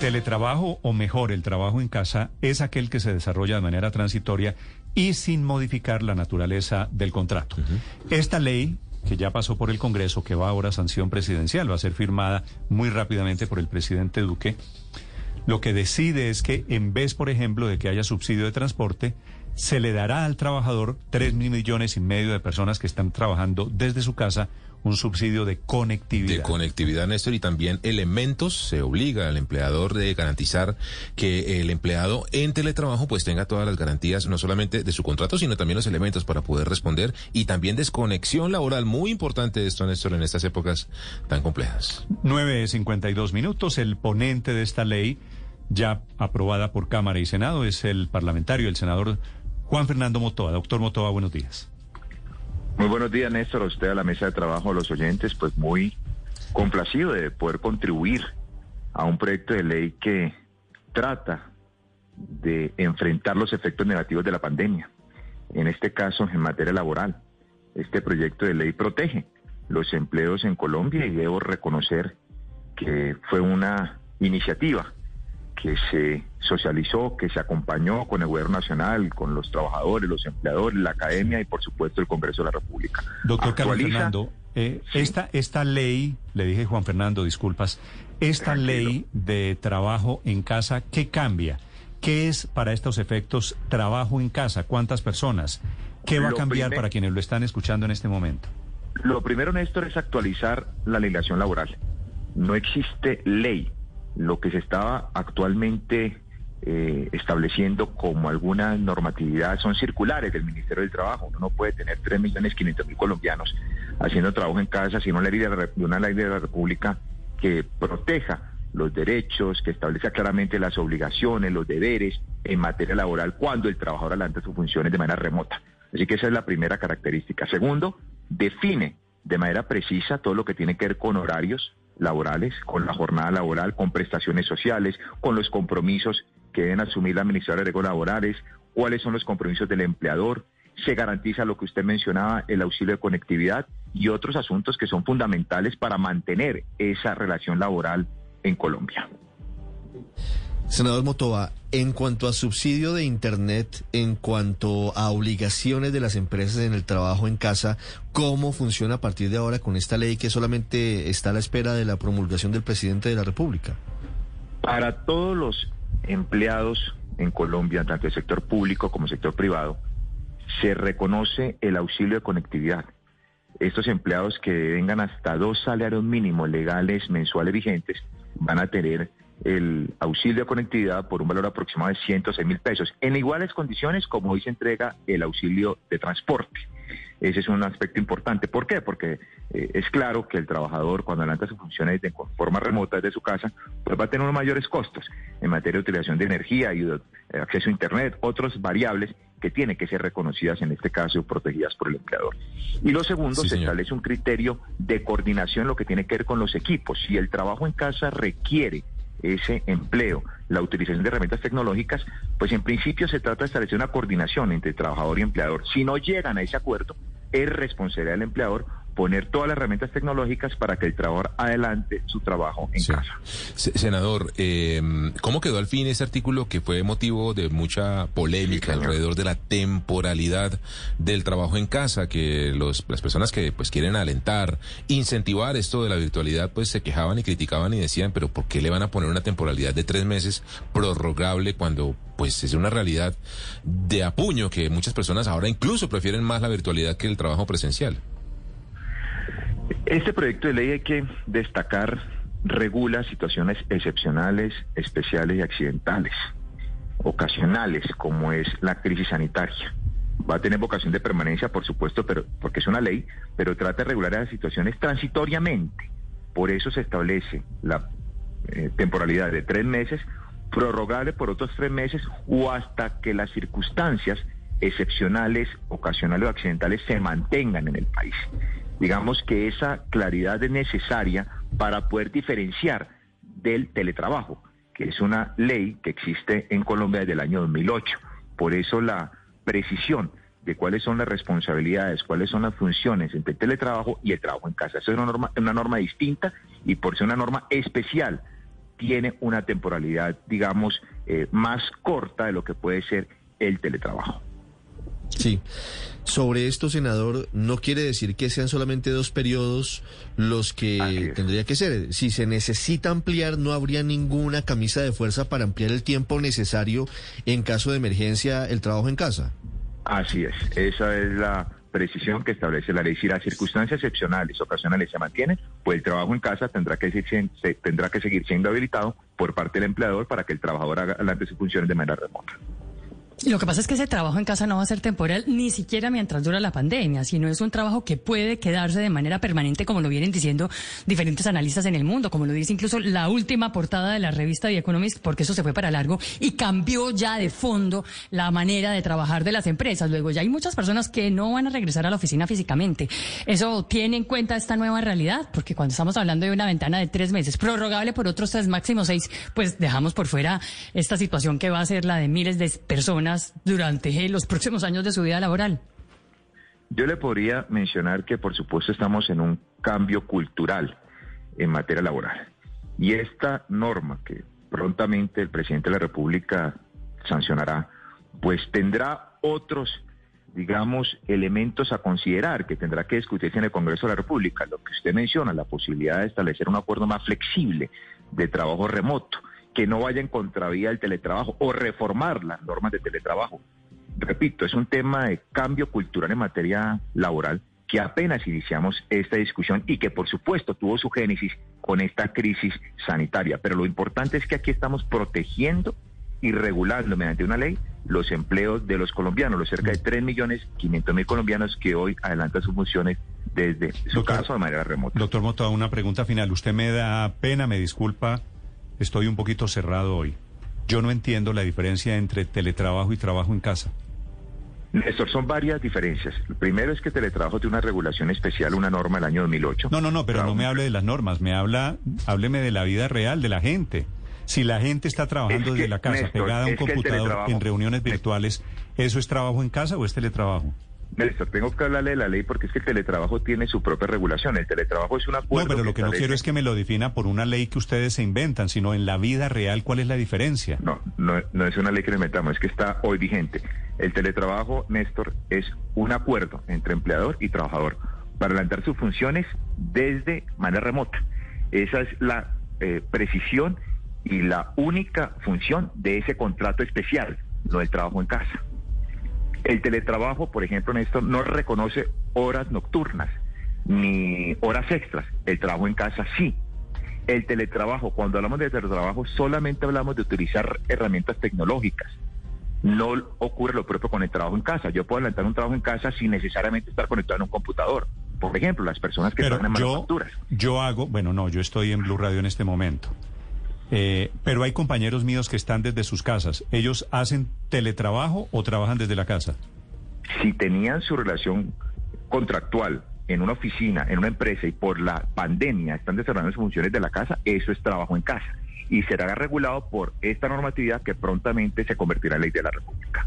Teletrabajo, o mejor, el trabajo en casa, es aquel que se desarrolla de manera transitoria y sin modificar la naturaleza del contrato. Esta ley que ya pasó por el Congreso, que va ahora a sanción presidencial, va a ser firmada muy rápidamente por el presidente Duque, lo que decide es que en vez, por ejemplo, de que haya subsidio de transporte, se le dará al trabajador tres millones y medio de personas que están trabajando desde su casa un subsidio de conectividad. De conectividad, Néstor, y también elementos, se obliga al empleador de garantizar que el empleado en teletrabajo pues tenga todas las garantías, no solamente de su contrato, sino también los elementos para poder responder y también desconexión laboral, muy importante esto, Néstor, en estas épocas tan complejas. 9.52 minutos, el ponente de esta ley, ya aprobada por Cámara y Senado, es el parlamentario, el senador Juan Fernando Motoa. Doctor Motoa, buenos días. Muy buenos días, Néstor, a usted, a la mesa de trabajo, a los oyentes, pues muy complacido de poder contribuir a un proyecto de ley que trata de enfrentar los efectos negativos de la pandemia. En este caso, en materia laboral, este proyecto de ley protege los empleos en Colombia y debo reconocer que fue una iniciativa que se socializó, que se acompañó con el gobierno nacional, con los trabajadores, los empleadores, la academia y por supuesto el Congreso de la República. Doctor Carlos Fernando, eh, esta, esta ley, le dije Juan Fernando, disculpas, esta ley de trabajo en casa, ¿qué cambia? ¿Qué es para estos efectos trabajo en casa? ¿Cuántas personas? ¿Qué va a cambiar para quienes lo están escuchando en este momento? Lo primero, Néstor, es actualizar la legislación laboral. No existe ley lo que se estaba actualmente eh, estableciendo como alguna normatividad son circulares del Ministerio del Trabajo. Uno no puede tener 3.500.000 colombianos haciendo trabajo en casa sino una ley de, una ley de la República que proteja los derechos, que establezca claramente las obligaciones, los deberes en materia laboral cuando el trabajador adelanta sus funciones de manera remota. Así que esa es la primera característica. Segundo, define de manera precisa todo lo que tiene que ver con horarios, laborales, con la jornada laboral, con prestaciones sociales, con los compromisos que deben asumir la administradora de derechos laborales, cuáles son los compromisos del empleador, se garantiza lo que usted mencionaba, el auxilio de conectividad y otros asuntos que son fundamentales para mantener esa relación laboral en Colombia. Senador Motoa, en cuanto a subsidio de Internet, en cuanto a obligaciones de las empresas en el trabajo en casa, ¿cómo funciona a partir de ahora con esta ley que solamente está a la espera de la promulgación del presidente de la República? Para todos los empleados en Colombia, tanto el sector público como el sector privado, se reconoce el auxilio de conectividad. Estos empleados que vengan hasta dos salarios mínimos legales mensuales vigentes van a tener el auxilio de conectividad por un valor aproximado de 106 mil pesos, en iguales condiciones como hoy se entrega el auxilio de transporte. Ese es un aspecto importante. ¿Por qué? Porque eh, es claro que el trabajador cuando adelanta sus funciones de forma remota desde su casa, pues va a tener unos mayores costos en materia de utilización de energía y de eh, acceso a Internet, otras variables que tienen que ser reconocidas en este caso protegidas por el empleador. Y lo segundo, se establece un criterio de coordinación lo que tiene que ver con los equipos. Si el trabajo en casa requiere ese empleo, la utilización de herramientas tecnológicas, pues en principio se trata de establecer una coordinación entre trabajador y empleador. Si no llegan a ese acuerdo, es responsabilidad del empleador poner todas las herramientas tecnológicas para que el trabajador adelante su trabajo en casa. Senador, eh, ¿cómo quedó al fin ese artículo que fue motivo de mucha polémica alrededor de la temporalidad del trabajo en casa? Que los, las personas que pues quieren alentar, incentivar esto de la virtualidad, pues se quejaban y criticaban y decían, pero ¿por qué le van a poner una temporalidad de tres meses prorrogable cuando pues es una realidad de apuño que muchas personas ahora incluso prefieren más la virtualidad que el trabajo presencial? Este proyecto de ley hay que destacar, regula situaciones excepcionales, especiales y accidentales, ocasionales, como es la crisis sanitaria. va a tener vocación de permanencia, por supuesto, pero porque es una ley, pero trata de regular las situaciones transitoriamente. Por eso se establece la eh, temporalidad de tres meses, prorrogable por otros tres meses o hasta que las circunstancias excepcionales, ocasionales o accidentales se mantengan en el país. Digamos que esa claridad es necesaria para poder diferenciar del teletrabajo, que es una ley que existe en Colombia desde el año 2008. Por eso la precisión de cuáles son las responsabilidades, cuáles son las funciones entre el teletrabajo y el trabajo en casa. Eso es una norma, una norma distinta y por ser una norma especial tiene una temporalidad, digamos, eh, más corta de lo que puede ser el teletrabajo. Sí. Sobre esto, senador, no quiere decir que sean solamente dos periodos los que tendría que ser. Si se necesita ampliar, no habría ninguna camisa de fuerza para ampliar el tiempo necesario en caso de emergencia el trabajo en casa. Así es, esa es la precisión que establece la ley. Si las circunstancias excepcionales, ocasionales se mantienen, pues el trabajo en casa tendrá que, se, tendrá que seguir siendo habilitado por parte del empleador para que el trabajador haga sus funciones de manera remota. Lo que pasa es que ese trabajo en casa no va a ser temporal ni siquiera mientras dura la pandemia, sino es un trabajo que puede quedarse de manera permanente, como lo vienen diciendo diferentes analistas en el mundo, como lo dice incluso la última portada de la revista The Economist, porque eso se fue para largo y cambió ya de fondo la manera de trabajar de las empresas. Luego ya hay muchas personas que no van a regresar a la oficina físicamente. ¿Eso tiene en cuenta esta nueva realidad? Porque cuando estamos hablando de una ventana de tres meses, prorrogable por otros tres, máximo seis, pues dejamos por fuera esta situación que va a ser la de miles de personas durante los próximos años de su vida laboral? Yo le podría mencionar que por supuesto estamos en un cambio cultural en materia laboral. Y esta norma que prontamente el presidente de la República sancionará, pues tendrá otros, digamos, elementos a considerar que tendrá que discutirse en el Congreso de la República. Lo que usted menciona, la posibilidad de establecer un acuerdo más flexible de trabajo remoto que no vaya en contravía del teletrabajo o reformar las normas de teletrabajo. Repito, es un tema de cambio cultural en materia laboral que apenas iniciamos esta discusión y que por supuesto tuvo su génesis con esta crisis sanitaria. Pero lo importante es que aquí estamos protegiendo y regulando mediante una ley los empleos de los colombianos, los cerca de 3 millones 500 mil colombianos que hoy adelantan sus funciones desde su caso de manera remota. Doctor Moto, una pregunta final. Usted me da pena, me disculpa estoy un poquito cerrado hoy. Yo no entiendo la diferencia entre teletrabajo y trabajo en casa. Néstor, son varias diferencias. El primero es que teletrabajo tiene una regulación especial, una norma del año 2008. No, no, no, pero no me hable de las normas, me habla, hábleme de la vida real de la gente. Si la gente está trabajando desde la casa, pegada a un computador en reuniones virtuales, ¿eso es trabajo en casa o es teletrabajo? Néstor, tengo que hablarle de la ley porque es que el teletrabajo tiene su propia regulación. El teletrabajo es un acuerdo. No, pero lo que, no quiero es que me lo defina por una ley que ustedes se inventan, sino en la vida real, ¿cuál es la diferencia? No, no, no es una ley que le inventamos, es que está hoy vigente. El teletrabajo, Néstor, es un acuerdo entre empleador y trabajador para adelantar sus funciones desde manera remota. Esa es la eh, precisión y la única función de ese contrato especial, no el trabajo en casa. El teletrabajo, por ejemplo, en esto no reconoce horas nocturnas ni horas extras. El trabajo en casa sí. El teletrabajo, cuando hablamos de teletrabajo, solamente hablamos de utilizar herramientas tecnológicas. No ocurre lo propio con el trabajo en casa. Yo puedo adelantar un trabajo en casa sin necesariamente estar conectado en un computador. Por ejemplo, las personas que están en manufacturas. Yo hago, bueno, no, yo estoy en Blue Radio en este momento. Eh, pero hay compañeros míos que están desde sus casas. ¿Ellos hacen teletrabajo o trabajan desde la casa? Si tenían su relación contractual en una oficina, en una empresa y por la pandemia están desarrollando sus funciones de la casa, eso es trabajo en casa y será regulado por esta normatividad que prontamente se convertirá en ley de la República.